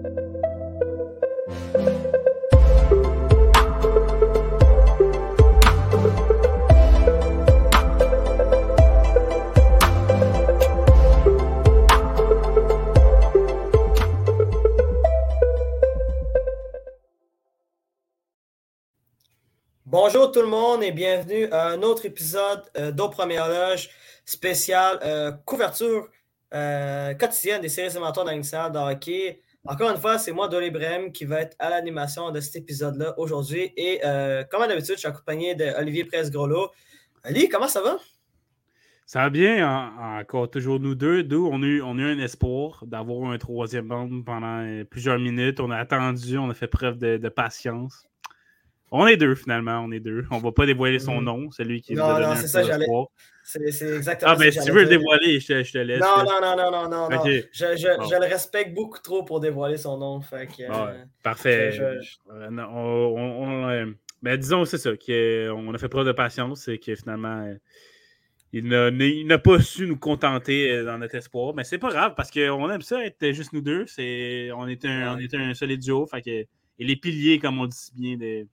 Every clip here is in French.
Bonjour tout le monde et bienvenue à un autre épisode euh, d'Au Première Loge spécial euh, couverture euh, quotidienne des séries dans salle de hockey. Encore une fois, c'est moi, Dolly Brem, qui va être à l'animation de cet épisode-là aujourd'hui. Et comme d'habitude, je suis accompagné d'Olivier Presse-Groslo. Ali, comment ça va? Ça va bien, encore toujours nous deux. D'où on a eu, on a eu un espoir d'avoir un troisième bande pendant plusieurs minutes. On a attendu, on a fait preuve de patience. On est deux, finalement. On est deux. On va pas dévoiler son mm. nom, celui qui non, non, c'est ça. C'est exactement Ah, ben, si tu veux le dévoiler, je te, je te, laisse. Non, non, non, non, non, non. Je, je, je, le respecte beaucoup trop pour dévoiler son nom. Fait que, euh, parfait. Euh, on, on, euh, ben, disons, c'est ça, qu'on a fait preuve de patience et que finalement, il n'a pas su nous contenter dans notre espoir. Mais c'est pas grave parce qu'on aime ça être juste nous deux. on, est un, on est un solide duo. Fait que, et les piliers, comme on dit si bien, de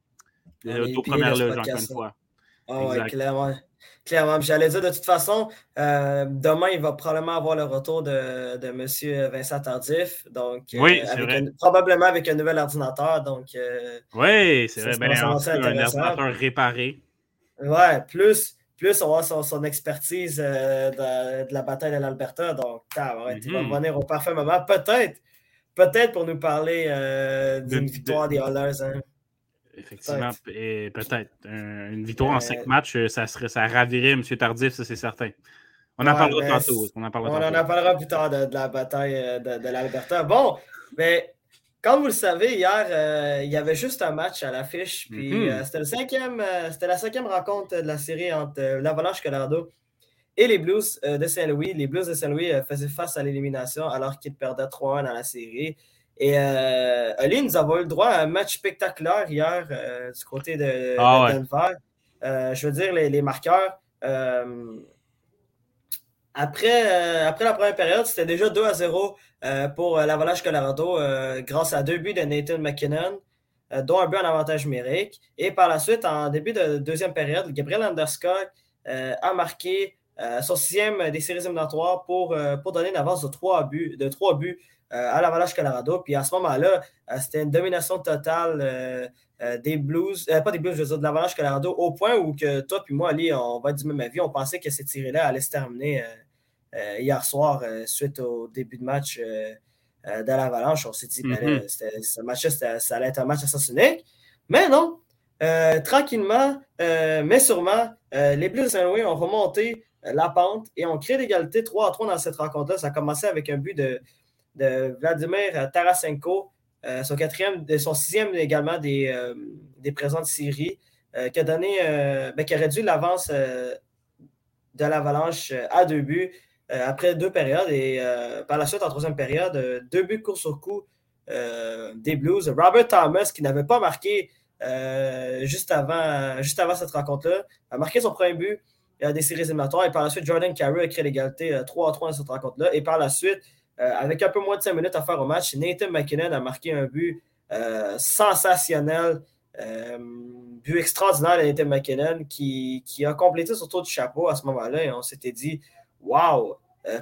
aux premières loges, encore une fois. Ah ouais, clairement. Clairement. J'allais dire de toute façon, euh, demain, il va probablement avoir le retour de, de M. Vincent Tardif. Donc, euh, oui, probablement avec un nouvel ordinateur. Donc, euh, oui, c'est vrai. Ben, un ordinateur réparé. Ouais, plus, plus on va son, son expertise de, la bataille de l'Alberta. Donc, ouais, il va mm-hmm. venir au parfait moment. Peut-être, peut-être pour nous parler d'une victoire des Oilers. Hein. Effectivement, peut-être. une victoire en cinq matchs, euh, ça, serait, ça ravirait M. Tardif, ça c'est certain. On en parlera tantôt. On en parlera, on en parlera plus tard de, la bataille euh, de, l'Alberta. Bon, mais comme vous le savez, hier, euh, il y avait juste un match à l'affiche. Puis mm-hmm. c'était, le cinquième, c'était la cinquième rencontre de la série entre l'Avalanche Colorado et les Blues de Saint-Louis. Les Blues de Saint-Louis faisaient face à l'élimination alors qu'ils perdaient 3-1 dans la série. Et euh, Ali, nous avons eu le droit à un match spectaculaire hier euh, du côté de, ah Denver. Euh, je veux dire, les, marqueurs. Euh, après, après la première période, c'était déjà 2 à 0 pour l'Avalanche Colorado grâce à deux buts de Nathan McKinnon, dont un but en avantage numérique. Et par la suite, en début de deuxième période, Gabriel Anderscott a marqué son sixième des séries éliminatoires pour, pour donner une avance de 3 buts, de 3 buts euh, à l'Avalanche Colorado. Puis à ce moment-là, euh, c'était une domination totale euh, des Blues, pas des Blues, je veux dire, de l'Avalanche Colorado, au point où que toi puis moi, Ali, on va être du même avis. On pensait que cette série-là allait se terminer hier soir suite au début de match de l'Avalanche. On s'est dit que ben, mm-hmm. ce match ça allait être un match assassiné. Mais non, tranquillement, mais sûrement, les Blues de Saint-Louis ont remonté la pente et ont créé l'égalité 3 à 3 dans cette rencontre-là. Ça a commencé avec un but de Vladimir Tarasenko, euh, son quatrième, son sixième également des, euh, des présents de série, euh, qui a donné, ben, qui a réduit l'avance de l'Avalanche à deux buts après deux périodes et par la suite en troisième période, deux buts court sur coup des Blues. Robert Thomas, qui n'avait pas marqué juste, avant, juste avant cette rencontre-là, a marqué son premier but des séries éliminatoires. Et par la suite, Jordan Carew a créé l'égalité 3 à 3 dans cette rencontre-là. Et par la suite, euh, avec un peu moins de 5 minutes à faire au match, Nathan McKinnon a marqué un but euh, sensationnel, euh, but extraordinaire de Nathan McKinnon qui, a complété son tour du chapeau à ce moment-là. Et on s'était dit Waouh,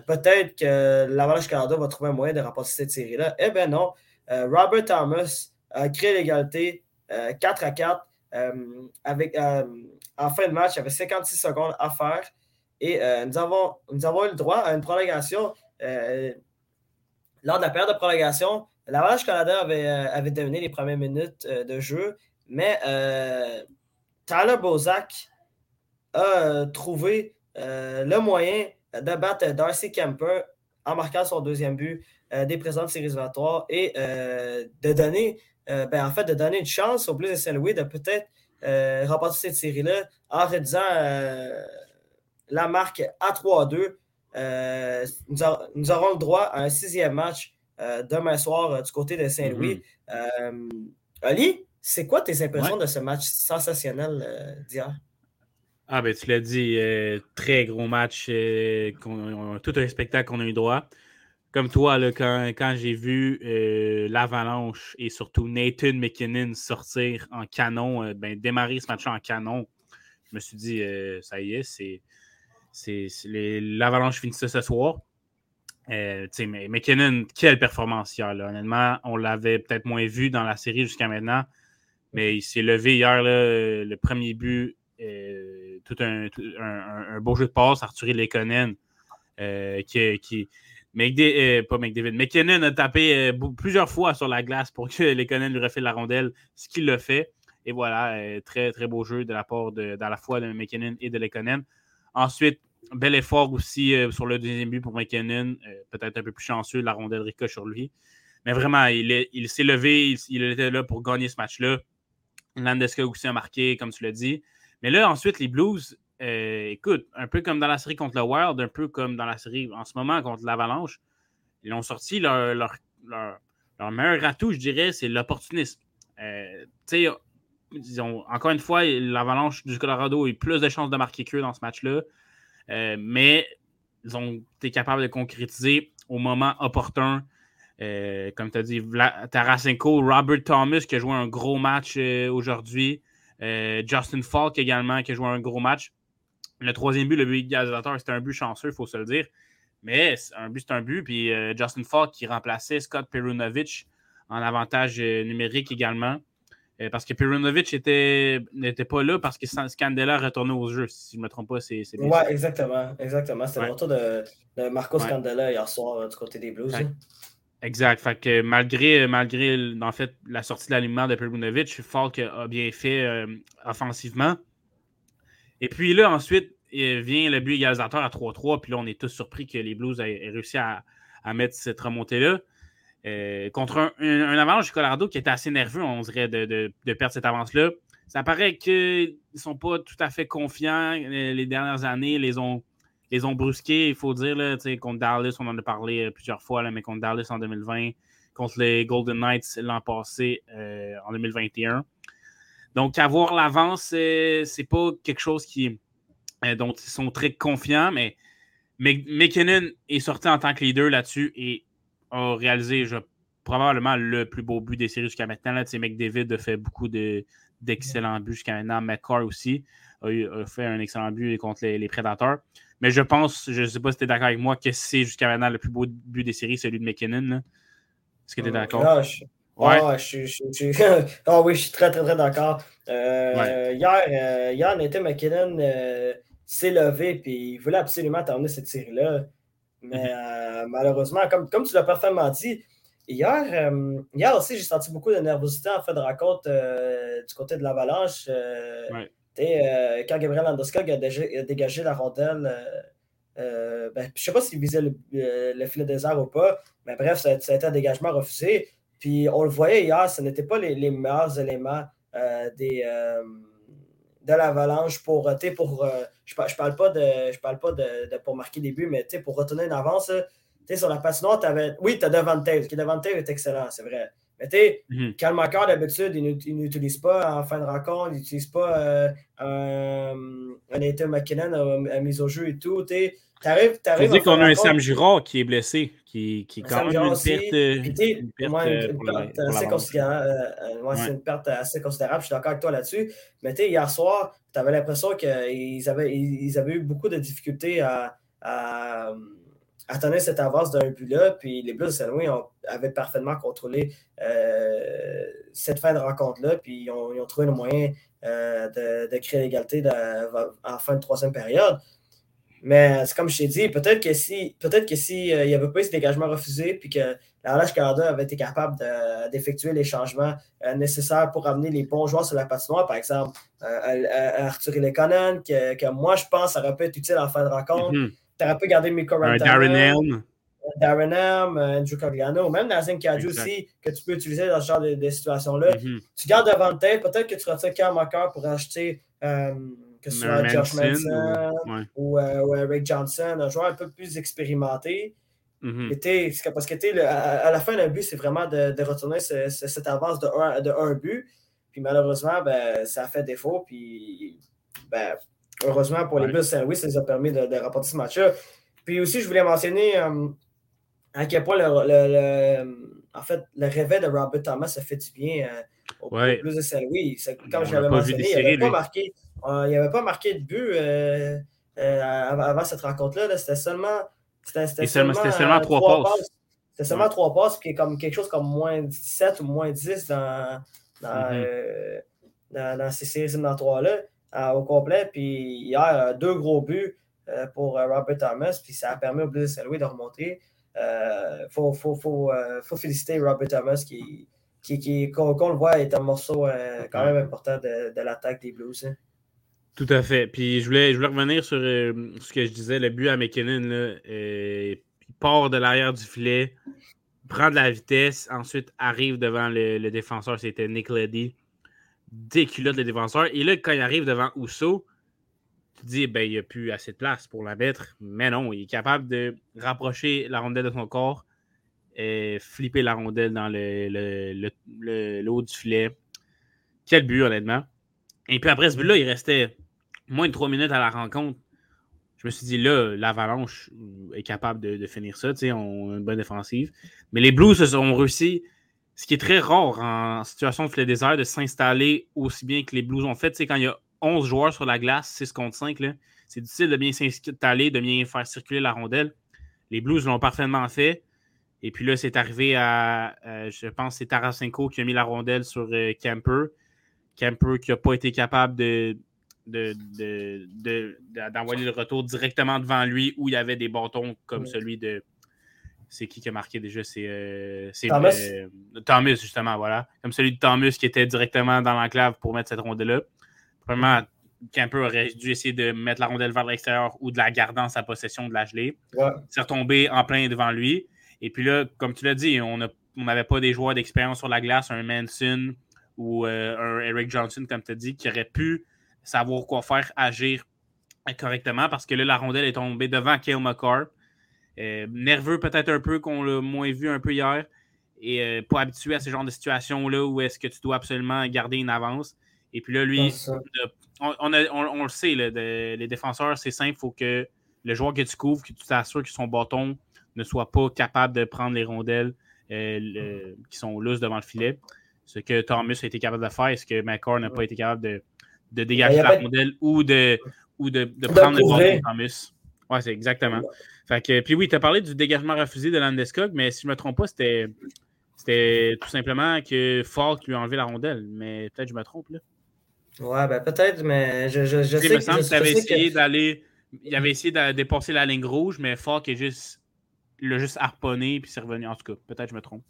peut-être que l'Avalanche Canada va trouver un moyen de remporter cette série-là. Eh bien non, Robert Thomas a créé l'égalité 4 à 4 avec, en fin de match, il y avait 56 secondes à faire. Et nous, avons, nous avons eu le droit à une prolongation lors de la période de prolongation, l'Avalanche Canada avait, euh, avait les premières minutes euh, de jeu, mais euh, Tyler Bozak a trouvé le moyen de battre Darcy Kemper en marquant son deuxième but des présentes séries et de donner, ben, en fait, de donner une chance aux Blues de Saint-Louis de peut-être remporter cette série-là en réduisant la marque à 3-2 euh, nous, aurons le droit à un sixième match euh, demain soir euh, du côté de Saint-Louis. Mm Ali, c'est quoi tes impressions de ce match sensationnel d'hier? Ah ben tu l'as dit, très gros match, tout un spectacle qu'on a eu droit. Comme toi, là, quand, j'ai vu euh, l'Avalanche et surtout Nathan McKinnon sortir en canon, euh, ben, démarrer ce match en canon, je me suis dit, euh, ça y est, c'est, c'est, l'Avalanche finissait ce soir. McKinnon, quelle performance hier. Honnêtement, on l'avait peut-être moins vu dans la série jusqu'à maintenant, mais il s'est levé hier, le premier but, tout un, beau jeu de passe, Arthur Lekonen, qui, qui Euh, pas McDavid, McKinnon a tapé euh, plusieurs fois sur la glace pour que Lekonen lui refait la rondelle, ce qu'il le fait. Et voilà, euh, très, très beau jeu de la part de, la fois de McKinnon et de Lekonen. Ensuite, bel effort aussi sur le deuxième but pour McKinnon. Peut-être un peu plus chanceux, la rondelle ricoche sur lui. Mais vraiment, il, s'est levé, il, il, était là pour gagner ce match-là. Landeska aussi a marqué, comme tu l'as dit. Mais là, ensuite, les Blues, euh, écoute, un peu comme dans la série contre le Wild, un peu comme dans la série en ce moment contre l'Avalanche, ils ont sorti leur, leur, meilleur atout, je dirais, c'est l'opportunisme. Euh, encore une fois, l'Avalanche du Colorado a eu plus de chances de marquer qu'eux dans ce match-là, euh, mais ils ont été capables de concrétiser au moment opportun. comme tu as dit, Tarasenko, Robert Thomas qui a joué un gros match aujourd'hui. Justin Falk également qui a joué un gros match. Le troisième but, le but égalisateur, c'était un but chanceux, il faut se le dire. Mais un but, c'est un but. Puis euh, Justin Falk qui remplaçait Scott Perunovic en avantage euh, numérique également. Euh, parce que Perunovic n'était pas là parce que Scandella retournait au jeu. Si je ne me trompe pas, c'est. Oui, exactement. exactement. C'était le retour de, Marco Scandella hier soir du côté des Blues. Exact. Fait que malgré, malgré en fait, la sortie de l'alignement de Perunovic, Falk a bien fait offensivement. Et puis là, ensuite, vient le but égalisateur à 3-3. Puis là, on est tous surpris que les Blues aient, réussi à, mettre cette remontée-là. Euh, contre un, un, avalanche du Colorado qui était assez nerveux, on dirait, de, perdre cette avance-là. Ça paraît qu'ils ne sont pas tout à fait confiants. Les, dernières années, les ont, les ont brusqués, il faut dire. Là, contre Dallas, on en a parlé euh, plusieurs fois, là, mais contre Dallas en 2020, contre les Golden Knights l'an passé, euh, en 2021. Donc, avoir l'avance, c'est pas quelque chose qui, euh, dont ils sont très confiants, mais McKinnon est sorti en tant que leader là-dessus et a réalisé probablement le plus beau but des séries jusqu'à maintenant. Là, McDavid a fait beaucoup d'excellents buts jusqu'à maintenant. McCarr aussi a, fait un excellent but contre les, Prédateurs. Mais je pense, je ne sais pas si tu es d'accord avec moi, que c'est jusqu'à maintenant le plus beau but des séries, celui de McKinnon. Est-ce que tu es euh, d'accord? Ouais. Ah, je, je, ah oui, je suis très, très, très d'accord. Euh, hier, euh, hier, Nathan McKinnon euh, s'est levé et il voulait absolument terminer cette série-là. Mais mm-hmm. malheureusement, comme, comme tu l'as parfaitement dit, hier, hier aussi, j'ai senti beaucoup de nervosité en fait de raconte du côté de l'Avalanche. quand Gabriel Landeskog a, dégagé la rondelle, ben, je ne sais pas s'il visait le, le, filet désert ou pas, mais bref, ça, ça a été un dégagement refusé. Puis on le voyait hier, ce n'était pas les, meilleurs éléments euh, des, euh, de l'avalanche pour, pour euh, je, ne parle pas de je parle pas de, pour marquer des buts, mais pour retourner une avance, sur la patinoire, avais. Oui, tu as Devante, qui Devante est excellent, c'est vrai. Mais tu mm d'habitude, il n'utilise pas en fin de rencontre, il n'utilise pas un, un Nathan McKinnon à, mise au jeu et tout. Tu T'arrives, t'arrives. dire qu'on a un Sam Girard qui est blessé, qui, qui est quand même une perte, une perte, assez considérable. c'est une perte assez considérable. Je suis d'accord avec toi là-dessus. Mais hier soir, tu avais l'impression qu'ils avaient, ils avaient eu beaucoup de difficultés à, à, à tenir cette avance d'un but-là. Puis les Blues de Saint-Louis avaient parfaitement contrôlé euh, cette fin de rencontre-là. Puis ils ont, trouvé le moyen euh, de, de, créer l'égalité en fin de troisième période. Mais c'est comme je t'ai dit, peut-être que si peut-être que si euh, il n'y avait pas eu ce dégagement refusé, puis que la Canada avait été capable d'effectuer les changements euh, nécessaires pour amener les bons joueurs sur la patinoire, par exemple euh, Arthur Lekonen, que, que moi je pense ça aurait pu être utile en fin de rencontre. Mm-hmm. Tu aurais pu garder Miko Darren Elm. Darren Elm, Andrew Cogliano, même Nazim Kadju aussi, que tu peux utiliser dans ce genre de, situations-là. Mm-hmm. Tu gardes devant tête, peut-être que tu retires Cam Mocker pour acheter que ce soit Josh Manson ou, ou, Rick Johnson, un joueur un peu plus expérimenté. Mm-hmm. Parce que à, la fin d'un but, c'est vraiment de, retourner cette avance de un, de un but. Puis malheureusement, ben, ça a fait défaut. Puis ben, heureusement pour les Bulls Saint-Louis, ça les a permis de, de remporter ce match-là. Puis aussi, je voulais mentionner euh, à quel point le, en fait, le réveil de Robert Thomas a fait du bien euh, au, plus de saint Oui, comme je l'avais mentionné, il n'avait pas, marqué, euh, pas marqué de but euh, avant, cette rencontre-là. C'était seulement, c'était seulement, seulement, trois passes. C'était seulement trois passes, puis comme quelque chose comme moins 17 ou moins 10 dans, dans, mm-hmm. dans, ces séries éliminatoires-là au complet. Puis hier, deux gros buts pour Robert Thomas, puis ça a permis au Blues de Saint-Louis de remonter. Il euh, faut, faut, faut, euh, faut, féliciter Robert Thomas qui, qui, qui qu'on, le voit, est un morceau euh, quand même important de, de l'attaque des Blues. Hein. Tout à fait. Puis je voulais, revenir sur ce que je disais, le but à McKinnon. Là, il part de l'arrière du filet, prend de la vitesse, ensuite arrive devant le, défenseur, c'était Nick Leddy, déculotte le défenseur. Et là, quand il arrive devant Ousso, tu dis, ben, il n'y a plus assez de place pour la mettre. Mais non, il est capable de rapprocher la rondelle de son corps et flipper la rondelle dans le, le, haut du filet. Quel but, honnêtement. Et puis après ce but-là, il restait moins de trois minutes à la rencontre. Je me suis dit, là, l'Avalanche est capable de, finir ça. On a une bonne défensive. Mais les Blues ont réussi, ce qui est très rare en situation de filet désert, de s'installer aussi bien que les Blues ont fait. Quand il y a 11 joueurs sur la glace, 6 contre 5. C'est difficile de bien s'installer, de bien faire circuler la rondelle. Les Blues l'ont parfaitement fait. Et puis là, c'est arrivé à, euh, je pense, c'est Tarasenko qui a mis la rondelle sur euh, Camper. Camper qui n'a pas été capable de, d'envoyer le retour directement devant lui où il y avait des bâtons comme celui de. C'est qui qui a marqué déjà C'est euh, Thomas. Thomas, justement, voilà. Comme celui de Thomas qui était directement dans l'enclave pour mettre cette rondelle-là. Vraiment, Camper aurait dû essayer de mettre la rondelle vers l'extérieur ou de la garder en sa possession, de la geler. C'est retombé en plein devant lui. Et puis là, comme tu l'as dit, on n'avait pas des joueurs d'expérience sur la glace, un Manson ou euh, un Eric Johnson, comme tu as dit, qui aurait pu savoir quoi faire, agir correctement parce que là, la rondelle est tombée devant Kale McCarr. Euh, nerveux peut-être un peu, qu'on l'a moins vu un peu hier. Et euh, pas habitué à ce genre de situation-là où est-ce que tu dois absolument garder une avance. Et puis là, lui, on, le sait, les défenseurs, c'est simple. Il faut que le joueur que tu couvres, que tu t'assures que son bâton ne soit pas capable de prendre les rondelles euh, qui sont lousses devant le filet. Ce que Thomas a été capable de faire, est ce que McCord n'a pas été capable de, dégager la rondelle ou de, ou de, prendre le bâton de Thomas. Oui, c'est exactement. puis oui, tu as parlé du dégagement refusé de Landeskog, mais si je ne me trompe pas, c'était, c'était tout simplement que Falk lui a enlevé la rondelle. Mais peut-être que je me trompe là. Ouais, ben peut-être, mais je, je, je sais Il me semble que tu avais essayé d'aller. Il avait essayé de dépasser la ligne rouge, mais Falk est juste. L'a juste harponné puis c'est revenu. En tout cas, peut-être que je me trompe.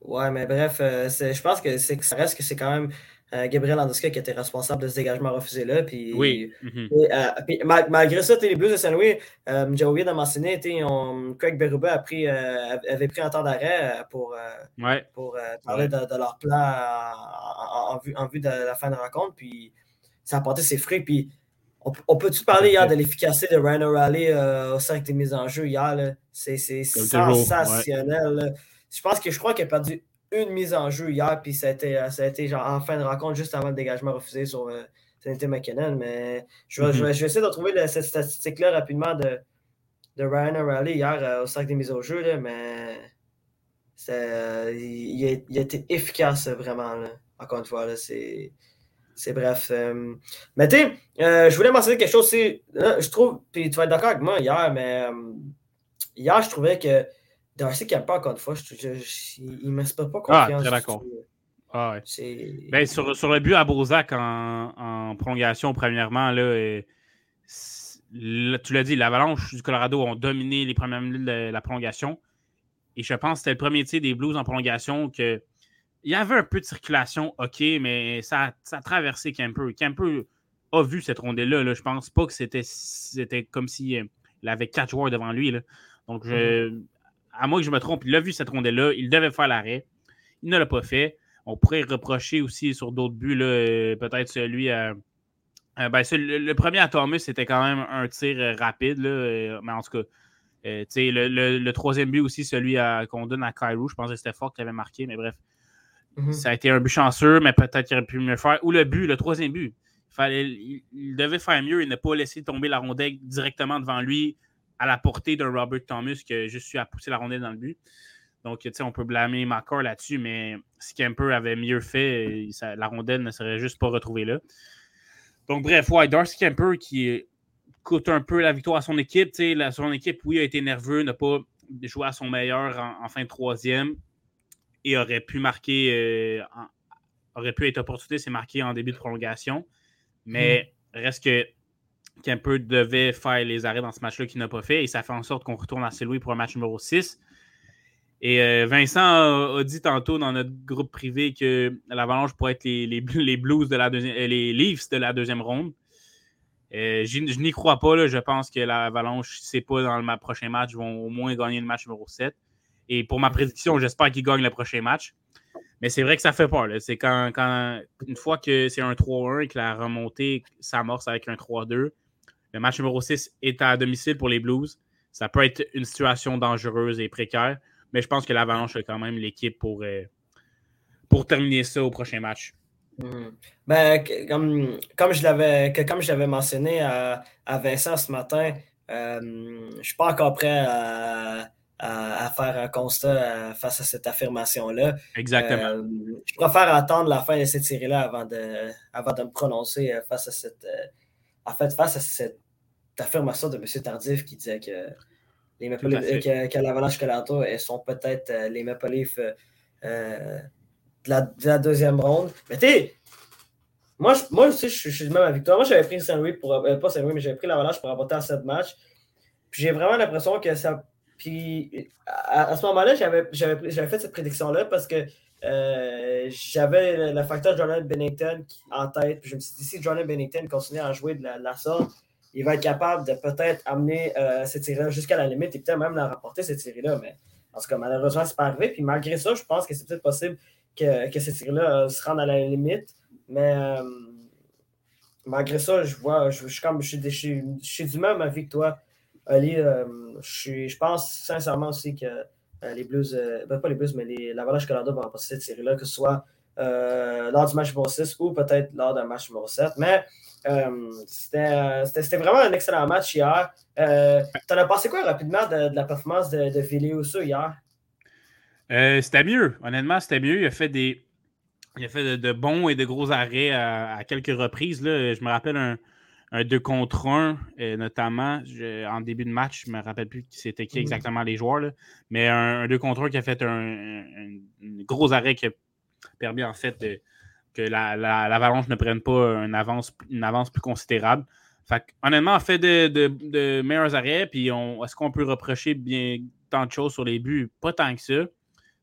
Ouais, mais bref, euh, je pense que, ça reste que c'est quand même euh, Gabriel Landeskog qui était responsable de ce dégagement refusé-là. Puis, oui. Euh, malgré ça, les Blues de Saint-Louis, j'ai oublié de mentionner, Craig Berube a pris, avait pris un temps d'arrêt pour, pour parler de, leur plan en, vue, en vue de la fin de rencontre. Puis ça a porté ses fruits. Puis on, peut-tu parler hier de l'efficacité de Ryan O'Reilly au cercle des mises en jeu hier? C'est sensationnel. Je pense que je crois qu'il a perdu une mise en jeu hier, puis ça a été, euh, ça a été genre en fin de rencontre, juste avant le dégagement refusé sur euh, McKinnon. Mais je vais, je, vais, essayer de retrouver cette statistique-là rapidement de, de Ryan O'Reilly hier euh, au sac des mises en jeu, là, mais euh, il, a, il, a, été efficace vraiment. Là. Encore une fois, c'est. C'est bref. mais tu je voulais mentionner quelque chose aussi. je trouve, puis tu vas être d'accord avec moi hier, mais hier, je trouvais que Darcy pas encore une fois, je, je, il ne m'inspire pas confiance. Ah, très d'accord. Ah, ouais. ben, sur, sur, le but à Beauzac en, en prolongation, premièrement, là, tu l'as dit, l'Avalanche du Colorado ont dominé les premières minutes de la prolongation. Et je pense que c'était le premier tir des Blues en prolongation que il y avait un peu de circulation, OK, mais ça, ça a traversé Kemper. Kemper a vu cette rondelle-là. Là. Je pense pas que c'était, c'était comme s'il euh, avait quatre joueurs devant lui. Là. Donc, je, mm-hmm à moins que je me trompe, il a vu cette rondelle-là, il devait faire l'arrêt. Il ne l'a pas fait. On pourrait reprocher aussi sur d'autres buts, euh, peut-être celui à. Euh, ben, le, premier à Thomas, c'était quand même un tir euh, rapide, mais en tout cas, le, troisième but aussi, celui qu'on donne à Cairo, je pense que c'était fort qui avait marqué, mais bref. Mm-hmm. Ça a été un but chanceux, mais peut-être qu'il aurait pu mieux faire. Ou le but, le troisième but. Il, il, devait faire mieux et ne pas laisser tomber la rondelle directement devant lui à la portée d'un Robert Thomas qui a juste eu à pousser la rondelle dans le but. Donc, on peut blâmer McCarr là-dessus, mais si Kemper avait mieux fait, la rondelle ne serait juste pas retrouvée là. Donc, bref, ouais, Darcy Kemper qui coûte un peu la victoire à son équipe. La, son équipe, oui, a été nerveux, n'a pas joué à son meilleur en, fin de troisième et aurait pu marquer, euh, aurait pu être opportunité, c'est marqué en début de prolongation. Mais hmm. reste que Kemper devait faire les arrêts dans ce match-là qu'il n'a pas fait et ça fait en sorte qu'on retourne à Saint-Louis pour un match numéro 6. Et euh, Vincent a, dit tantôt dans notre groupe privé que l'Avalanche pourrait être les, les, Blues de la deuxième, euh, les Leafs de la deuxième ronde. Euh, je n'y crois pas. Je pense que l'Avalanche, si ce n'est pas dans le prochain match, vont au moins gagner le match numéro 7. Et pour ma prédiction, j'espère qu'ils gagnent le prochain match. Mais c'est vrai que ça fait peur. C'est quand, quand, une fois que c'est un 3-1 et que la remontée s'amorce avec un 3-2, le match numéro 6 est à domicile pour les Blues. Ça peut être une situation dangereuse et précaire. Mais je pense que l'Avalanche a quand même l'équipe pour, euh, pour terminer ça au prochain match. Hmm. Ben, comme, comme je l'avais comme je l'avais mentionné à, Vincent ce matin, euh, je ne suis pas encore prêt à, faire un constat euh, face à cette affirmation-là. Exactement. je préfère attendre la fin de cette série-là avant de, avant de me prononcer face à cette en fait, face à cette affirmation de M. Tardif qui disait que les Maple Leafs, que, l'Avalanche Colorado, elles sont peut-être euh, les Maple Leafs euh, euh, de, la, deuxième ronde. Mais tu moi, je, moi aussi, je, suis du même avec toi. Moi, j'avais pris Saint-Louis pour. pas Saint-Louis, mais j'avais pris l'Avalanche pour apporter à cette match. Puis j'ai vraiment l'impression que ça. Puis à, ce moment-là, j'avais, fait cette prédiction-là parce que j'avais le, facteur Jordan Bennington en tête. Puis je me suis dit, si Jordan Bennington continue à jouer de la, de la sorte, il va être capable de peut-être amener euh, cette série-là jusqu'à la limite et peut-être même la rapporter, cette série-là. Mais en tout cas, malheureusement, c'est pas arrivé. Puis malgré ça, je pense que c'est peut-être possible que, que cette série-là euh, se rende à la limite. Mais euh, malgré ça, je vois, je, suis comme je, suis du même avis que toi, Ali. je, pense sincèrement aussi que les Blues, ben, pas les Blues, mais les, l'Avalanche Canada vont remporter cette série-là, que ce soit lors du match numéro 6 ou peut-être lors d'un match numéro 7. Mais euh, c'était vraiment un excellent match hier. Euh, T'en as pensé quoi rapidement de, la performance de, de hier? Euh, c'était mieux. Honnêtement, c'était mieux. Il a fait des. Il a fait de, bons et de gros arrêts à, quelques reprises. Là. Je me rappelle un, un 2 contre 1, euh, notamment en début de match. Je ne me rappelle plus c'était qui mm-hmm. exactement les joueurs. Mais un, 2 contre 1 qui a fait un, gros arrêt qui a permis en fait de que l'Avalanche ne prenne pas une avance, une avance plus considérable. Fait honnêtement, on fait de, meilleurs arrêts, puis est-ce qu'on peut reprocher bien tant de choses sur les buts? Pas tant que ça.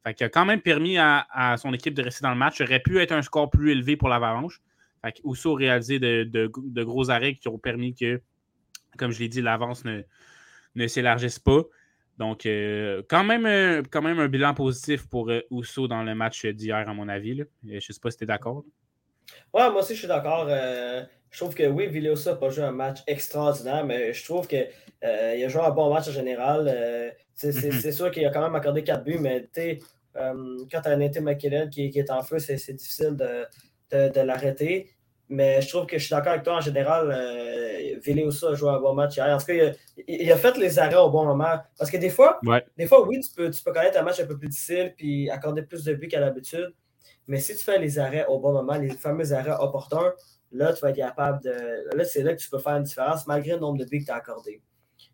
Fait qu'il a quand même permis à, son équipe de rester dans le match. Ça aurait pu être un score plus élevé pour l'Avalanche. Fait a réalisé de, gros arrêts qui ont permis que, comme je l'ai dit, l'avance ne, ne s'élargisse pas. Donc, euh, quand, même, euh, quand même un bilan positif pour euh, dans le match d'hier, à mon avis. Je ne sais pas si tu es d'accord. Ouais, moi aussi, je suis d'accord. je trouve que oui, Villosa n'a pas joué un match extraordinaire, mais je trouve qu'il a joué un bon match en général. Mhm. c'est sûr qu'il a quand même accordé 4 buts, mais quand tu as un été McKinnon qui, qui, est en feu, c'est difficile de, de l'arrêter. Mais je trouve que je suis d'accord avec toi en général. Euh, a joué un bon match hier. En tout cas, il a, fait les arrêts au bon moment. Parce que des fois, des fois oui, tu peux, tu peux connaître un match un peu plus difficile puis accorder plus de buts qu'à l'habitude. Mais si tu fais les arrêts au bon moment, les fameux arrêts opportuns, là, tu vas être capable de. Là, c'est là que tu peux faire une différence malgré le nombre de buts que tu as accordé.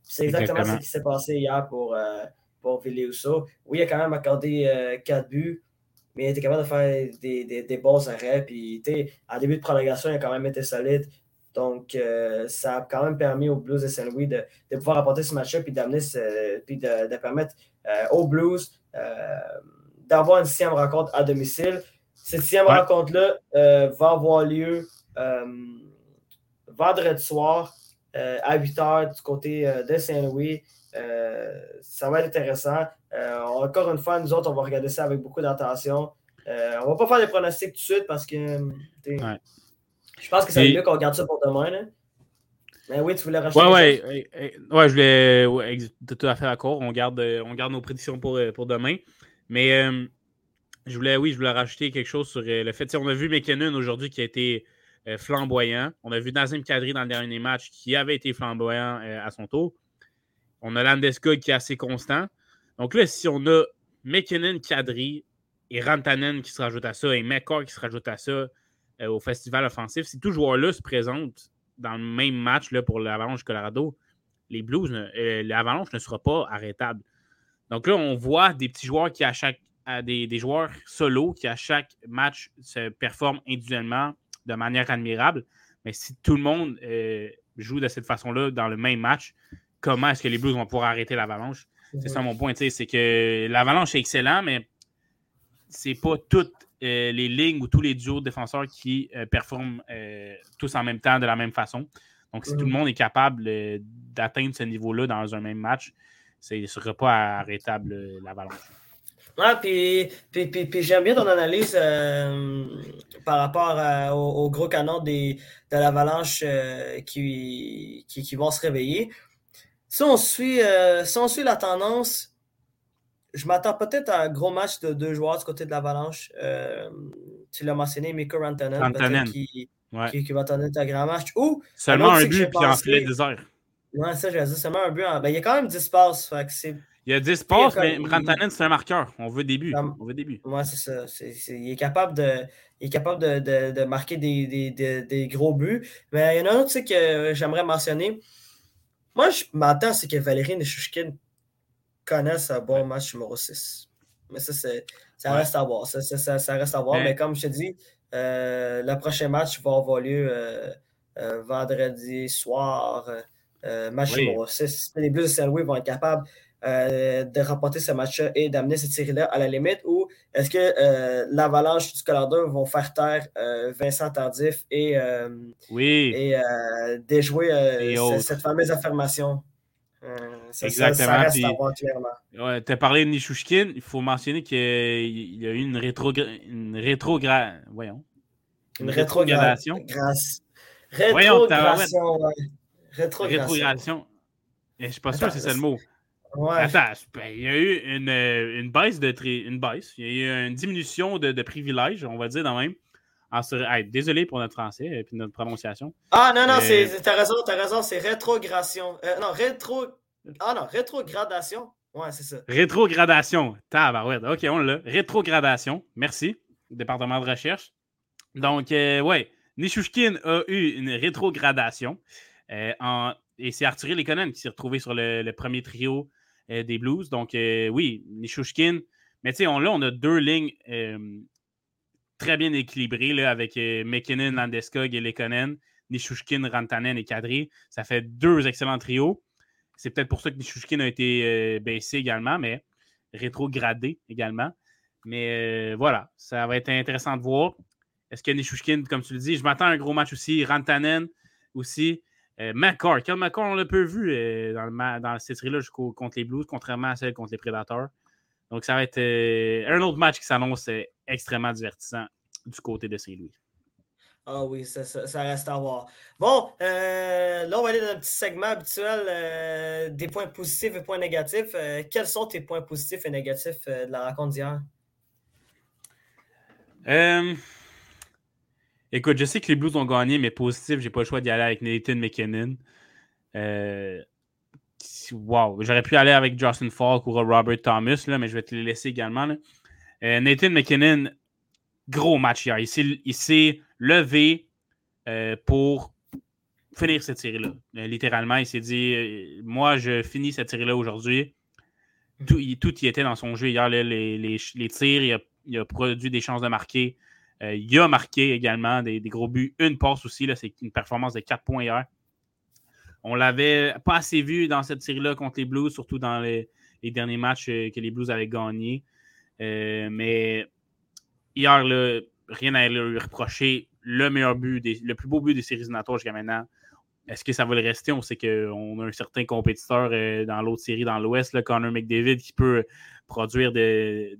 C'est exactement, ce qui s'est passé hier pour, euh, pour Oui, il a quand même accordé 4 euh, buts mais il était capable de faire des, des, bons arrêts. Puis, en début de prolongation, il a quand même été solide. Donc, euh, ça a quand même permis aux Blues de Saint-Louis de, pouvoir apporter ce match-là puis d'amener puis de, permettre euh, aux Blues euh, d'avoir une sixième rencontre à domicile. Cette sixième rencontre-là va avoir lieu vendredi soir à 8 h du côté de Saint-Louis. ça va être intéressant. Euh, encore une fois, nous autres, on va regarder ça avec beaucoup d'attention. Euh, on va pas faire des pronostics tout de suite parce que je pense que c'est mieux qu'on regarde ça pour demain. Mais oui, tu voulais rajouter. Ouais, ouais, ouais, je voulais. Ouais, tout à fait d'accord. On garde, on garde nos prédictions pour, pour demain. Mais euh, je voulais, oui, je voulais rajouter quelque chose sur le fait. On a vu McKinnon aujourd'hui qui a été flamboyant. On a vu Nazim Kadri dans le dernier match qui avait été flamboyant à son tour. On a Landeskog qui est assez constant. Donc là, si on a McKinnon, Kadri et Rantanen qui se rajoutent à ça et McCord qui se rajoute à ça euh, au festival offensif, si tous joueurs-là se présentent dans le même match là, pour l'Avalanche Colorado, les Blues, euh, l'Avalanche ne sera pas arrêtable. Donc là, on voit des petits joueurs qui, à chaque des, des, joueurs solo qui, à chaque match, se performent individuellement de manière admirable. Mais si tout le monde euh, joue de cette façon-là dans le même match, comment est-ce que les Blues vont pouvoir arrêter l'Avalanche? C'est ça mon point, c'est que l'Avalanche est excellent, mais c'est pas toutes euh, les lignes ou tous les duos de défenseurs qui euh, performent tous en même temps de la même façon. Donc, si tout le monde est capable d'atteindre ce niveau-là dans un même match, ce ne sera pas arrêtable l'Avalanche. Ouais, puis, puis, j'aime bien ton analyse euh, par rapport au, gros canon des, de l'avalanche euh, qui, qui, vont se réveiller. Si on suit, euh, si on suit la tendance, je m'attends peut-être à un gros match de deux joueurs du côté de l'avalanche. tu l'as mentionné, Miko Rantanen, qui, qui, va donner un grand match. Ou, Seulement un but, puis en filet désert. Ouais, ça, je vais dire, seulement un but. Ben, il y a quand même 10 passes, fait que c'est il y a 10 passes, mais Rantanen, c'est un marqueur. On veut des buts. On veut des buts. Ouais, c'est ça. il est capable de, il est capable de, de, marquer des, des, des, gros buts. Mais il y en a un autre que j'aimerais mentionner. Moi, je m'attends, c'est que Valérie Neshushkin connaisse un bon match numéro 6. Mais ça, ça reste à voir. Ça, ça, ça reste à voir. Mais, comme je te dis, euh, le prochain match va avoir lieu euh, euh, vendredi soir. match numéro 6. Les Blues de Saint-Louis vont être capables de remporter ce match-là et d'amener cette série-là à la limite ou est-ce que euh, l'Avalanche du Colorado vont faire taire euh, Vincent Tardif et, oui. et déjouer cette, fameuse affirmation? Ça, Exactement. Ça, reste à voir clairement. tu as parlé de Nishushkin. Il faut mentionner qu'il y a eu une, rétro, une rétrogradation. Voyons. Une, rétrogradation. Rétrogradation. Rétrogradation. Je ne suis pas sûr que c'est ça le mot. Attends, ben, il y a eu une, euh, une baisse de une baisse. Il y a eu une diminution de, de privilèges, on va dire dans même. désolé pour notre français et puis notre prononciation. Ah non, non, euh... t'as raison, t'as raison, c'est rétrogradation. Euh, non, rétro. Ah non, rétrogradation. Ouais, c'est ça. Rétrogradation. Tabarouette. OK, on l'a. Rétrogradation. Merci. Département de recherche. Donc, euh, ouais, Nishushkin a eu une rétrogradation. en, et c'est Arthur Lekonen qui s'est retrouvé sur le premier trio euh, des Blues. Donc, euh, oui, Nishushkin. Mais tu sais, on, là, on a deux lignes euh, très bien équilibrées là, avec McKinnon, Landeskog et Lekonen, Nishushkin, Rantanen et Kadri. Ça fait deux excellents trios. C'est peut-être pour ça que Nishushkin a été baissé également, mais rétrogradé également. Mais voilà, ça va être intéressant de voir. Est-ce que Nishushkin, comme tu le dis, je m'attends à un gros match aussi. Rantanen aussi. Euh, McCord, on l'a peu vu euh, dans, dans cette série-là contre les Blues, contrairement à celle contre les Prédateurs. Donc, ça va être euh, un autre match qui s'annonce extrêmement divertissant du côté de Saint-Louis. Ah oui, ça, reste à voir. Bon, là, on va aller dans un petit segment habituel des points positifs et points négatifs. quels sont tes points positifs et négatifs de la rencontre d'hier? Écoute, je sais que les Blues ont gagné, mais positif, j'ai pas le choix d'y aller avec Nathan McKinnon. Euh, wow, j'aurais pu aller avec Justin Falk ou Robert Thomas, là, mais je vais te les laisser également. Euh, Nathan McKinnon, gros match hier. Il s'est levé euh, pour finir cette série-là. littéralement, il s'est dit Moi, je finis cette série-là aujourd'hui. Tout, y était dans son jeu hier. les, tirs, il a, produit des chances de marquer. Euh, il a marqué également des, gros buts. Une passe aussi, c'est une performance de 4 points hier. On l'avait pas assez vu dans cette série-là contre les Blues, surtout dans les, derniers matchs euh, que les Blues avaient gagnés. Euh, mais hier, rien à lui reprocher. Le meilleur but, le plus beau but des séries éliminatoires jusqu'à maintenant. Est-ce que ça va le rester? On sait qu'on a un certain compétiteur dans l'autre série dans l'Ouest, Connor McDavid, qui peut produire des,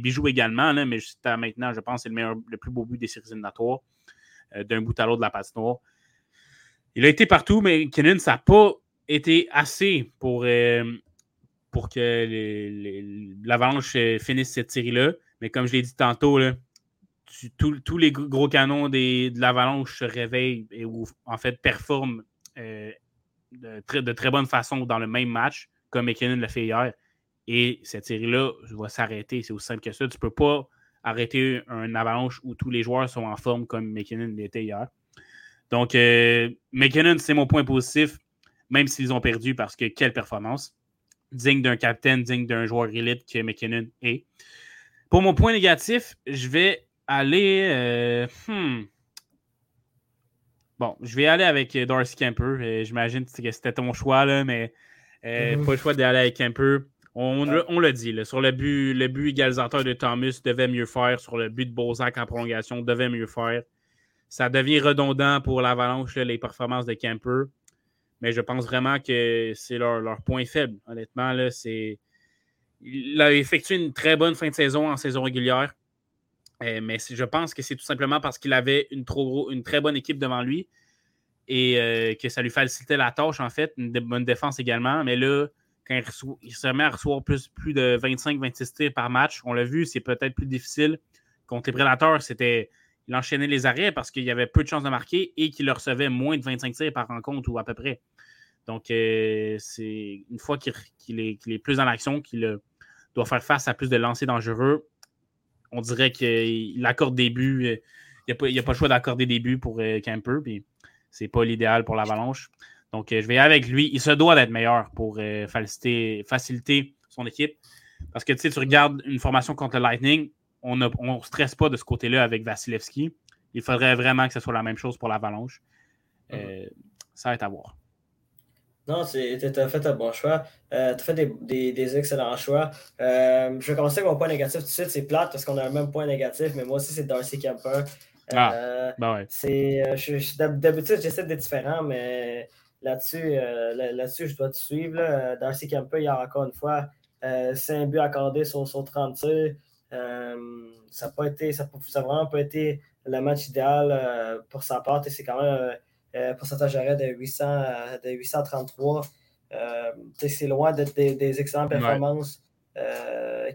bijoux également, mais jusqu'à maintenant, je pense que c'est le, le plus beau but des séries éliminatoires euh, d'un bout à l'autre de la patinoire. Il a été partout, mais Kenan, ça n'a pas été assez pour, euh, pour que l'Avalanche euh, finisse cette série-là. Mais comme je l'ai dit tantôt, tous les gros canons de l'Avalanche se réveillent et en fait performent de, très, de très bonne façon dans le même match comme McKinnon l'a fait hier. Et cette série-là va s'arrêter. C'est aussi simple que ça. Tu ne peux pas arrêter un avalanche où tous les joueurs sont en forme comme McKinnon l'était hier. Donc, euh, McKinnon, c'est mon point positif, même s'ils ont perdu parce que quelle performance. Digne d'un capitaine, digne d'un joueur élite que McKinnon est. Pour mon point négatif, je vais aller. Euh, hmm. Bon, je vais aller avec Darcy Kemper. Euh, j'imagine que c'était ton choix, là, mais mm-hmm. pas le choix d'aller avec Kemper. On, l'a dit, sur le but, le but égalisateur de Thomas devait mieux faire, sur le but de Bozak en prolongation devait mieux faire. Ça devient redondant pour l'Avalanche, les performances de Kemper. Mais je pense vraiment que c'est leur, point faible. Honnêtement, là, c'est. Il a effectué une très bonne fin de saison en saison régulière. Euh, mais je pense que c'est tout simplement parce qu'il avait une, trop une très bonne équipe devant lui et euh, que ça lui facilitait la tâche, en fait. Une bonne défense également. Mais là, quand il, se met à recevoir plus, plus de 25-26 tirs par match, on l'a vu, c'est peut-être plus difficile. Contre les Prédateurs, c'était. Il enchaînait les arrêts parce qu'il y avait peu de chances de marquer et qu'il recevait moins de 25 tirs par rencontre ou à peu près. Donc, euh, c'est une fois qu'il est, plus dans l'action, qu'il doit faire face à plus de lancers dangereux, on dirait qu'il accorde des buts. Euh, il n'y a, pas le choix d'accorder des buts pour Camper, puis c'est pas l'idéal pour l'Avalanche. Donc, euh, je vais avec lui. Il se doit d'être meilleur pour euh, faciliter, son équipe. Parce que tu sais, tu regardes une formation contre le Lightning, on ne stresse pas de ce côté-là avec Vasilevski. Il faudrait vraiment que ce soit la même chose pour l'Avalanche. Euh, ça va être à voir. Non, tu as fait un bon choix. tu as fait des, excellents choix. je vais commencer avec mon point négatif tout de suite. C'est plate parce qu'on a le même point négatif, mais moi aussi, c'est Darcy Kemper. Ah, ben ouais. D'habitude, j'essaie d'être différent, mais Là-dessus, euh, là-dessus, je dois te suivre. Darcy y a encore une fois 5 euh, buts accordés sur, sur 30 tirs. Euh, ça n'a pas été, ça, vraiment pas été le match idéal pour sa part. C'est quand même un pourcentage d'arrêt de, 800, de 833. c'est loin d'être des, excellentes performances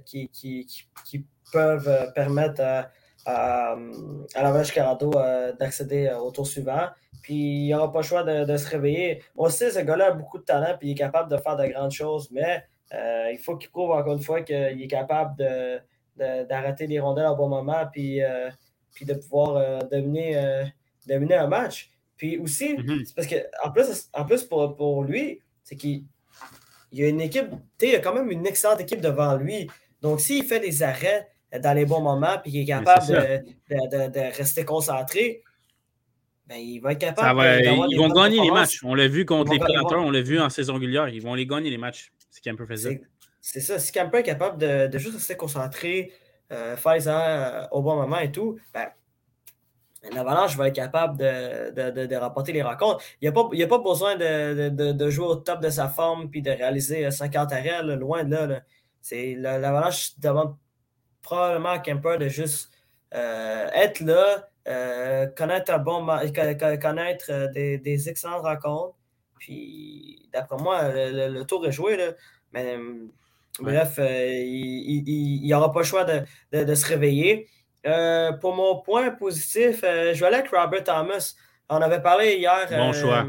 qui, qui, qui, peuvent permettre à, à, à la Vache Carado d'accéder au tour suivant puis il n'aura pas le choix de, se réveiller. On sait ce gars-là a beaucoup de talent, puis il est capable de faire de grandes choses, mais euh, il faut qu'il prouve encore une fois qu'il est capable d'arrêter les rondelles au bon moment, puis, euh, puis de pouvoir euh, dominer, un match. Puis aussi, mm-hmm. parce que en plus, en plus pour, pour lui, c'est qu'il y a une équipe, il a quand même une excellente équipe devant lui. Donc, s'il fait des arrêts dans les bons moments, puis qu'il est capable de, rester concentré, ben, il va être capable. ils vont gagner les matchs. On l'a vu contre les Prédateurs, on l'a vu en saison régulière. Ils vont les gagner les matchs si Camper faisait. C'est ça. Si Camper est capable de, de juste rester concentré, euh, faire les euh, au bon moment et tout, ben, l'Avalanche va être capable de, de, de, remporter les rencontres. Il n'y a, pas, a pas besoin de, jouer au top de sa forme puis de réaliser 50 euh, arrêts, loin de là. L'Avalanche demande probablement à Camper de juste euh, être là, euh, connaître un bon connaître des, excellentes rencontres. Puis d'après moi, le, tour est joué. Là. Mais bref, euh, il n'y aura pas le choix de, se réveiller. Pour mon point positif, je vais aller avec Robert Thomas. On avait parlé hier. Bon choix.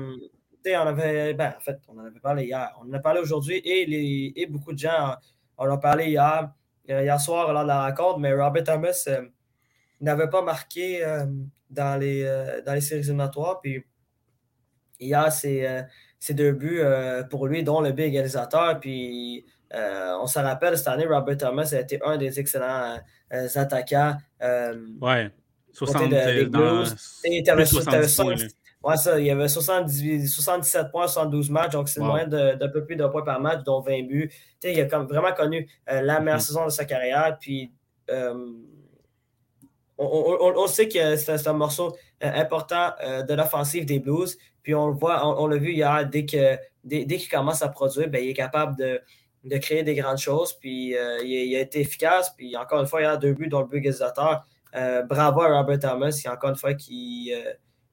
On avait, ben, en fait, on en avait parlé hier. On en a parlé aujourd'hui et, les, et beaucoup de gens en ont parlé hier, hier soir lors de la rencontre. Mais Robert Thomas, n'avait pas marqué euh, dans, les, euh, dans les séries éliminatoires. Puis hier, c'est euh, deux buts pour lui, dont le but égalisateur. Puis on se rappelle, cette année, Robert Thomas a été un des excellents attaquants. ouais. 60, il, Ouais, ça, il y avait 78, 77 points, 72 matchs, donc c'est moins d'un peu plus d'un point par match, dont 20 buts. il a vraiment connu la meilleure mm-hmm. saison de sa carrière. Puis on, sait que c'est un morceau euh, important euh, de l'offensive des Blues. Puis on le voit, on, l'a vu hier, dès qu'il dès, qu'il commence à produire, ben, il est capable de, créer des grandes choses. Puis euh, il, a été efficace. Puis encore une fois, il y a deux buts dans le but égalisateur. bravo à Robert Thomas, a encore une fois qui,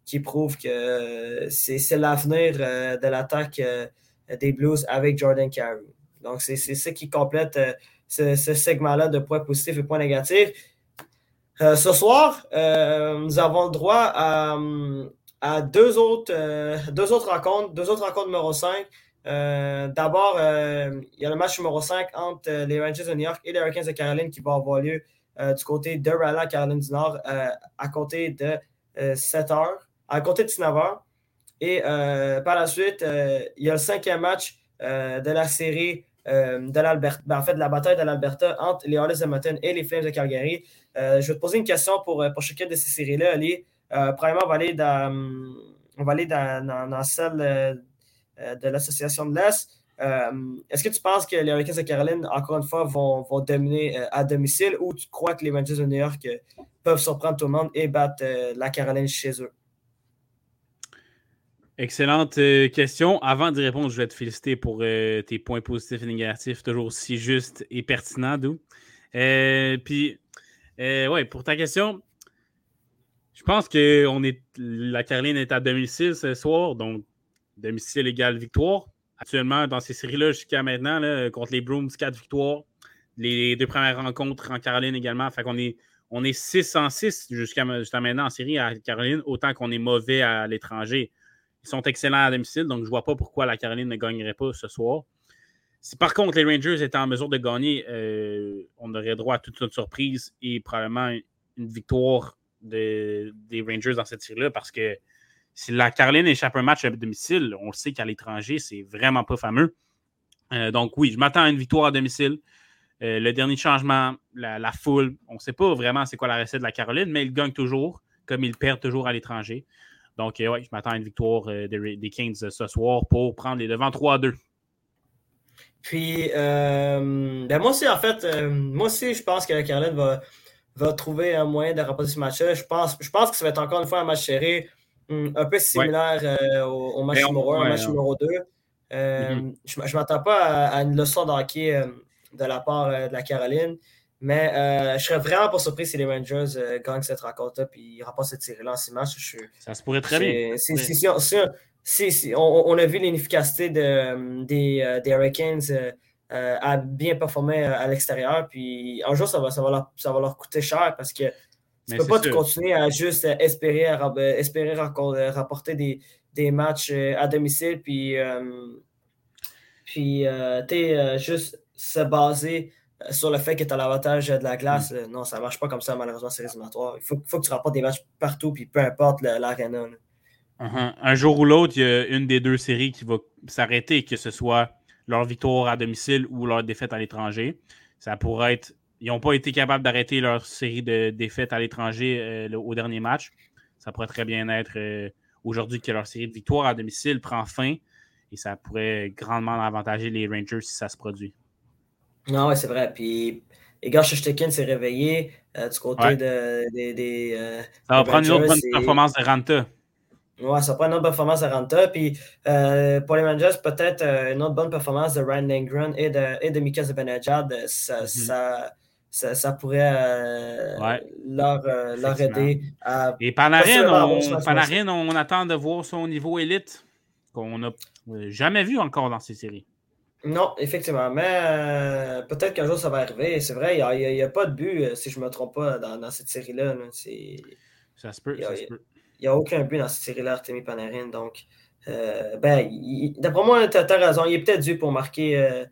qui prouve que c'est l'avenir de l'attaque des Blues avec Jordan Carew. Donc c'est ça qui complète ce, segment-là de points positifs et points négatifs. Euh, ce soir, euh, nous avons le droit à, deux, autres, euh, deux autres rencontres, deux autres rencontres numéro 5. D'abord, il y a le match numéro 5 entre les Rangers de New York et les Hurricanes de Caroline qui va avoir lieu du côté de Raleigh, Caroline du Nord, à côté de 7 h, à côté de 19 h. Et par la suite, il y a le cinquième match de la série de l'Alberta, ben, en fait, de la bataille de l'Alberta entre les Oilers de Edmonton et les Flames de Calgary. je vais te poser une question pour, pour chacune de ces séries-là, Ali. premièrement, on va aller dans, on va aller dans, dans, celle de l'Association de l'Est. Est-ce que tu penses que les Hurricanes de Caroline, encore une fois, vont, vont dominer à domicile ou tu crois que les Rangers de New York peuvent surprendre tout le monde et battre la Caroline chez eux? Excellente euh, question. Avant d'y répondre, je vais te féliciter pour euh, tes points positifs et négatifs, toujours si justes et pertinents, d'où. Euh, puis, ouais, pour ta question, je pense que on est, la Caroline est à domicile ce soir, donc domicile égale victoire. Actuellement, dans ces séries-là, jusqu'à maintenant, contre les Brooms, 4 victoires. Les deux premières rencontres en Caroline également. Fait qu'on est, on est 6 en 6 jusqu'à maintenant en série à Caroline, autant qu'on est mauvais à l'étranger. Ils sont excellents à domicile, donc je ne vois pas pourquoi la Caroline ne gagnerait pas ce soir. Si par contre les Rangers étaient en mesure de gagner, euh, on aurait droit à toute une surprise et probablement une victoire des Rangers dans cette série-là parce que si la Caroline échappe un match à domicile, on le sait qu'à l'étranger, c'est vraiment pas fameux. Euh, donc oui, je m'attends à une victoire à domicile. Euh, le dernier changement, la, foule, on ne sait pas vraiment c'est quoi la recette de la Caroline, mais ils gagnent toujours, comme ils perdent toujours à l'étranger. Donc, euh, oui, je m'attends à une victoire des, Kings ce soir pour prendre les devants 3-2. Puis, ben moi aussi, en fait, moi aussi, je pense que Caroline va, trouver un moyen de remporter ce match-là. Je pense, je pense que ça va être encore une fois un match serré, un peu similaire au, match numéro 1, au match numéro 2. Mm-hmm. Je ne m'attends pas à, une leçon d'hockey de la part de la Caroline. Mais euh, je serais vraiment pas surpris si les Rangers euh, gagnent cette rencontre-là et ils remportent cette série-là en six matchs. ça se pourrait très bien. Si, on, a vu l'inefficacité de, des, euh, des, Hurricanes à bien performer à l'extérieur. Puis un jour, ça va, ça, va leur, ça va leur coûter cher parce que tu ne peux pas continuer à juste espérer, espérer rapporter des, des matchs à domicile. Puis, puis juste se baser sur le fait que tu as l'avantage de la glace, mm. non, ça ne marche pas comme ça, malheureusement, c'est résumatoire. Il faut, faut, que tu rapportes des matchs partout, puis peu importe l'aréna. Uh-huh. Un jour ou l'autre, il y a une des deux séries qui va s'arrêter, que ce soit leur victoire à domicile ou leur défaite à l'étranger. Ça pourrait être. Ils n'ont pas été capables d'arrêter leur série de défaites à l'étranger euh, au dernier match. Ça pourrait très bien être euh, aujourd'hui que leur série de victoires à domicile prend fin et ça pourrait grandement avantager les Rangers si ça se produit. Non, ouais, c'est vrai. Puis, Igor s'est réveillé euh, du côté de, des. Euh, ça va prendre une autre bonne performance de Ranta. Ouais, ça va prendre une autre performance de Ranta. Puis, euh, pour les Rangers, peut-être une autre bonne performance de Ryan Lindgren et de, et de Mika Zibanejad. Ça, ça, ça, pourrait leur, leur, aider à. Et Panarin, on, Panarin on attend de voir son niveau élite qu'on n'a jamais vu encore dans ces séries. Non, effectivement. Mais euh, peut-être qu'un jour ça va arriver. C'est vrai, il n'y a, pas de but, euh, si je ne me trompe pas, dans, cette série-là. Ça se peut. Il n'y a, aucun but dans cette série-là, Artemi Panarin. Donc, euh, ben, d'après moi, tu as, raison. Il est peut-être dû pour marquer,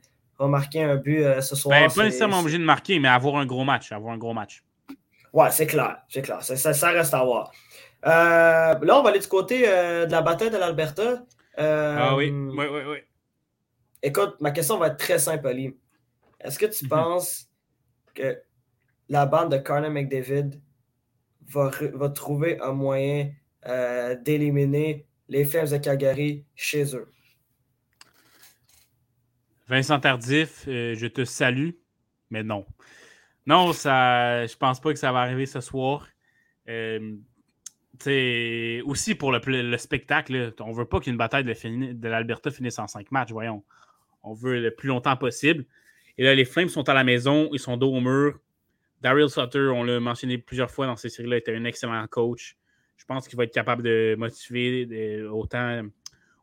marquer un but ce soir. Ben, pas nécessairement obligé de marquer, mais avoir un gros match. Avoir un gros match. Ouais, c'est clair. C'est clair. Ça, ça, reste à voir. là, on va aller du côté de la bataille de l'Alberta. ah oui, oui, oui, oui. Écoute, ma question va être très simple, Ali. Est-ce que tu mhm. penses que la bande de Carter McDavid va, va trouver un moyen euh, d'éliminer les Flames de Calgary chez eux? Vincent Tardif, euh, je te salue, mais non. Non, ça, je pense pas que ça va arriver ce soir. Euh, aussi pour le, le spectacle, on veut pas qu'une bataille de, de l'Alberta finisse en cinq matchs, voyons on veut le plus longtemps possible. Et là, les Flames sont à la maison, ils sont dos au mur. Daryl Sutter, on l'a mentionné plusieurs fois dans ces séries-là, était un excellent coach. Je pense qu'il va être capable de motiver autant,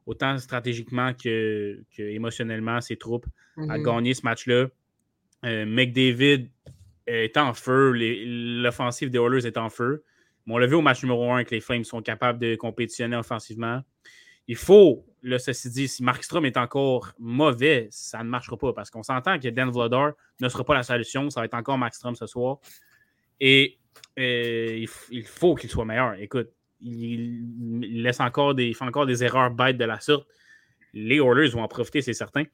autant stratégiquement que, émotionnellement ses troupes à mhm. gagner ce match-là. Euh, McDavid est en feu, l'offensive des Oilers est en feu. Mais on l'a vu au match numéro 1 que les Flames sont capables de compétitionner offensivement. il faut, là, ceci dit, si Markstrom est encore mauvais, ça ne marchera pas parce qu'on s'entend que Dan Vladar ne sera pas la solution. Ça va être encore Markstrom ce soir. Et euh, il, faut qu'il soit meilleur. Écoute, il, laisse encore des, fait encore des erreurs bêtes de la sorte. Les Oilers vont en profiter, c'est certain.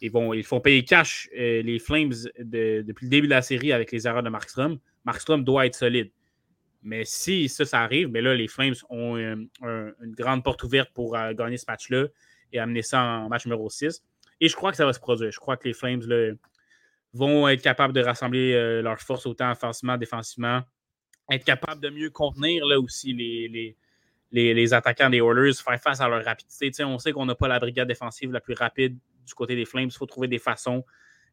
Ils, vont, font payer cash euh, les Flames depuis le début de la série avec les erreurs de Markstrom. Markstrom doit être solide. Mais si ça, ça arrive, mais là, les Flames ont une, grande porte ouverte pour euh, gagner ce match-là et amener ça en match numéro 6. Et je crois que ça va se produire. Je crois que les Flames vont être capables de rassembler euh, leurs forces autant offensivement, défensivement, être capables de mieux contenir là aussi les, les, attaquants des Oilers, faire face à leur rapidité. on sait qu'on n'a pas la brigade défensive la plus rapide du côté des Flames. Il faut trouver des façons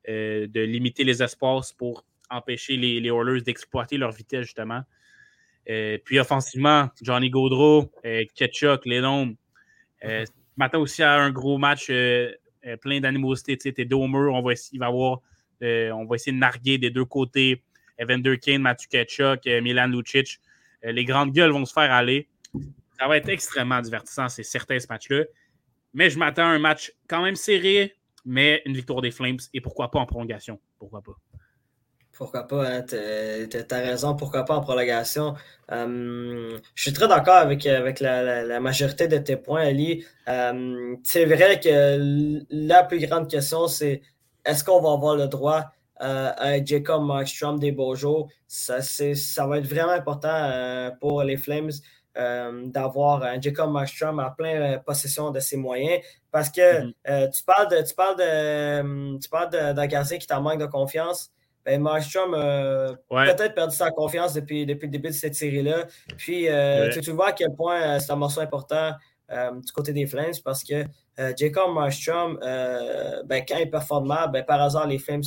euh, de limiter les espaces pour empêcher les, les Oilers d'exploiter leur vitesse, justement. Euh, puis offensivement, Johnny Gaudreau, euh, Ketchuk, Lennon. Euh, maintenant aussi à un gros match plein d'animosité. Tu sais, t'es dos au mur, on va essayer, va avoir, on va essayer de narguer des deux côtés. Evander Kane, Matthew Ketchuk, Milan Lucic. les grandes gueules vont se faire aller. Ça va être extrêmement divertissant, c'est certain, ce match-là. Mais je m'attends à un match quand même serré, mais une victoire des Flames et pourquoi pas en prolongation? Pourquoi pas? Pourquoi pas, hein, t'as raison, pourquoi pas en prolongation? Hum, je suis très d'accord avec, avec la, majorité de tes points, Ali. C'est vrai que la plus grande question, c'est est-ce qu'on va avoir le droit euh, à Jacob Markstrom des beaux jours? Ça, ça va être vraiment important euh, pour les Flames. Hum, d'avoir un Jacob Markstrom en pleine euh, possession de ses moyens parce que mm-hmm. tu parles de tu parles de tu parles d'un gardien qui t'en manque de confiance ben, Markstrom a peut-être perdu sa confiance depuis, depuis le début de cette série-là. Puis, euh, tu, vois à quel point euh, c'est un morceau important euh, du côté des Flames parce que Jacob Markstrom, ben, quand il performe mal, ben, par hasard, les Flames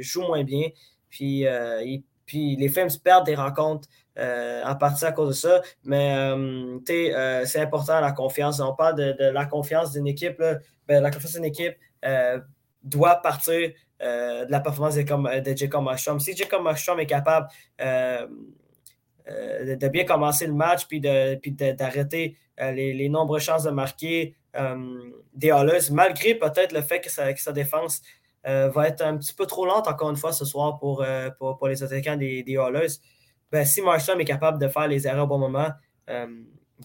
jouent moins bien. Puis, puis les Flames perdent des rencontres en partie à cause de ça. Mais c'est important la confiance. On parle de, la confiance d'une équipe. Ben, la confiance d'une équipe doit partir euh, de la performance de, de Jacob Markstrom. Si Jacob Markstrom est capable euh, euh, de bien commencer le match puis d'arrêter les, nombreuses chances de marquer des Oilers, malgré peut-être le fait que sa, défense va être un petit peu trop lente encore une fois ce soir pour, pour, les attaquants des, des ben, si Markstrom est capable de faire les erreurs au bon moment,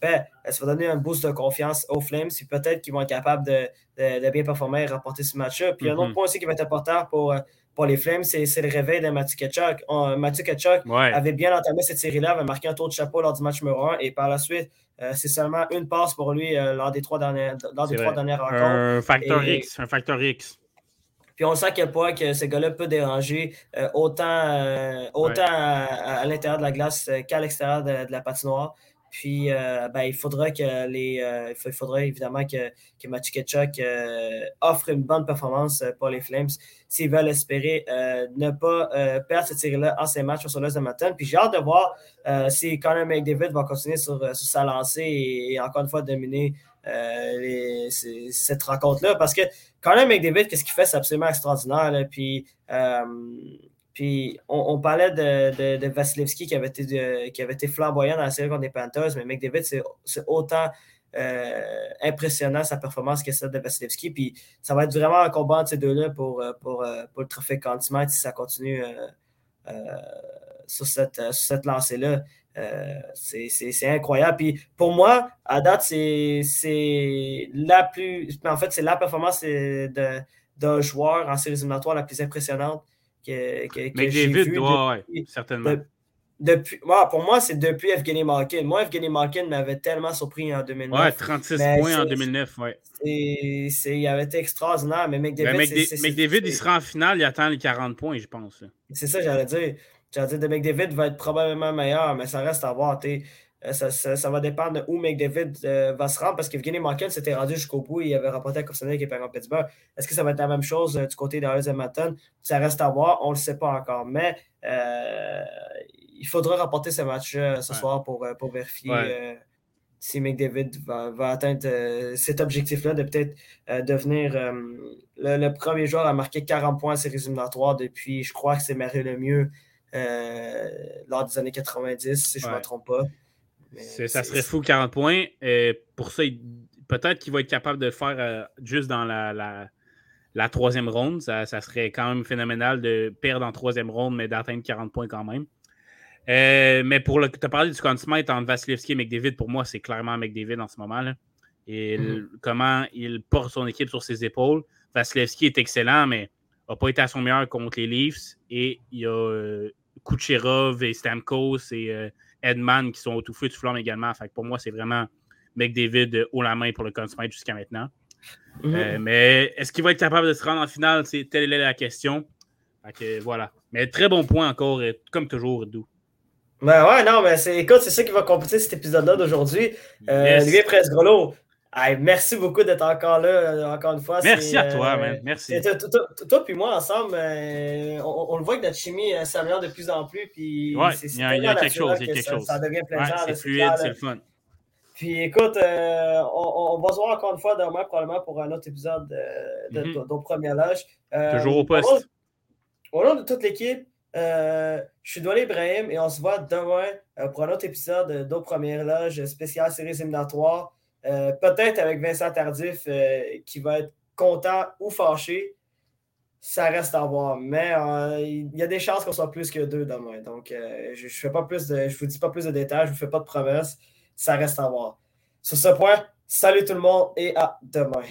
ben, ça va donner un boost de confiance aux Flames. Puis peut-être qu'ils vont être capables de, bien performer et rapporter ce match-là. Puis un autre mm-hmm. point aussi qui va être important pour, euh, pour les Flames, c'est le réveil de Mathieu Ketchuk. Mathieu Ketchuk avait bien entamé cette série-là, avait marqué un tour de chapeau lors du match numéro 1 et par la suite, euh, c'est seulement une passe pour lui euh, lors des trois dernières, lors des trois dernières rencontres. Un facteur X, un facteur X. Puis on sait à quel point que ce gars-là peut déranger autant, autant à, l'intérieur de la glace qu'à l'extérieur de, de, la patinoire. Puis, euh, ben, il faudra que les, euh, il faudrait évidemment que, que euh, offre une bonne performance pour les Flames s'ils veulent espérer ne pas perdre cette série-là en ces matchs sur de matin. Puis, j'ai hâte de voir si Conor McDavid va continuer sur, sur sa lancée et, encore une fois dominer cette rencontre-là. Parce que Conor McDavid, qu'est-ce qu'il fait? C'est absolument extraordinaire. Puis, puis on, parlait de, Vasilevski qui avait, été, qui avait été flamboyant dans la série contre les Panthers, mais McDavid, c'est autant euh, impressionnant sa performance que celle de Vasilevski. Puis ça va être vraiment un combat entre ces deux-là pour, euh, euh, pour, le trophée Contimate si ça continue sur cette, cette lancée-là. c'est incroyable. Puis pour moi, à date, c'est la plus. En fait, c'est la performance d'un joueur en série éliminatoire la plus impressionnante que, que, Mais David doit, certainement. depuis, pour moi, c'est depuis Evgeny Malkin. Moi, Evgeny Malkin m'avait tellement surpris en 2009. Ouais, 36 points en 2009, ouais. il avait été extraordinaire, mais McDavid... Ben, McDavid, il sera en finale, il attend les 40 points, je pense. C'est ça, j'allais dire. J'allais dire, de McDavid va être probablement meilleur, mais ça reste à voir. Euh, ça, ça, va dépendre de où McDavid euh, va se rendre parce qu'Evgeny Malkin s'était rendu jusqu'au bout et il avait rapporté à Corsenet qui est en Pittsburgh. Est-ce que ça va être la même chose euh, du côté de Edmonton? Ça reste à voir, on ne le sait pas encore. Mais il faudra rapporter ce match ce soir pour, pour vérifier si McDavid va, va atteindre cet objectif-là de peut-être devenir le, premier joueur à marquer 40 points à séries éliminatoires depuis, je crois que c'est Marie Lemieux lors des années 90, si je ne me trompe pas ça serait fou 40 points. Euh, pour ça, peut-être qu'il va être capable de le faire juste dans la, la, troisième ronde. Ça, serait quand même phénoménal de perdre en troisième ronde, mais d'atteindre 40 points quand même. mais pour le. Tu as parlé du Conn Smith entre Vasilevski et McDavid. Pour moi, c'est clairement McDavid en ce moment. Là. Et mm-hmm. comment il porte son équipe sur ses épaules. Vasilevski est excellent, mais n'a pas été à son meilleur contre les Leafs. Et il y a euh, Kucherov et Stamkos et euh, Edman qui sont au tout feu de flamme également. Fait pour moi, c'est vraiment McDavid euh, haut la main pour le Consmite jusqu'à maintenant. Mm-hmm. mais est-ce qu'il va être capable de se rendre en finale? C'est telle est la question. Fait voilà. Mais très bon point encore, comme toujours, Dou. Ben ouais, non, mais c'est, écoute, c'est ça qui va compléter cet épisode-là d'aujourd'hui. Yes. Lui, Presse Merci beaucoup d'être encore là, euh, encore une fois. Merci à toi, euh, man. Merci. Toi, puis moi, ensemble, euh, on, le voit que notre chimie s'améliore de plus en plus. Puis ouais, il y a, quelque chose. Il y a quelque ça, chose. Ça devient plaisant. c'est fluide, c'est le fun. Puis écoute, on, va se voir encore une fois demain, probablement pour un autre épisode de, mm -hmm. premier âge. Toujours au poste. Au nom de toute l'équipe, je suis Douane Ibrahim et on se voit demain pour un autre épisode d'Au Première Loge spécial séries éliminatoires. Euh, peut-être avec Vincent Tardif euh, qui va être content ou fâché. Ça reste à voir. Mais euh, il y a des chances qu'on soit plus que deux demain. Donc, je ne vous dis pas plus de détails, je ne vous fais pas de promesses. Ça reste à voir. Sur ce point, salut tout le monde et à demain.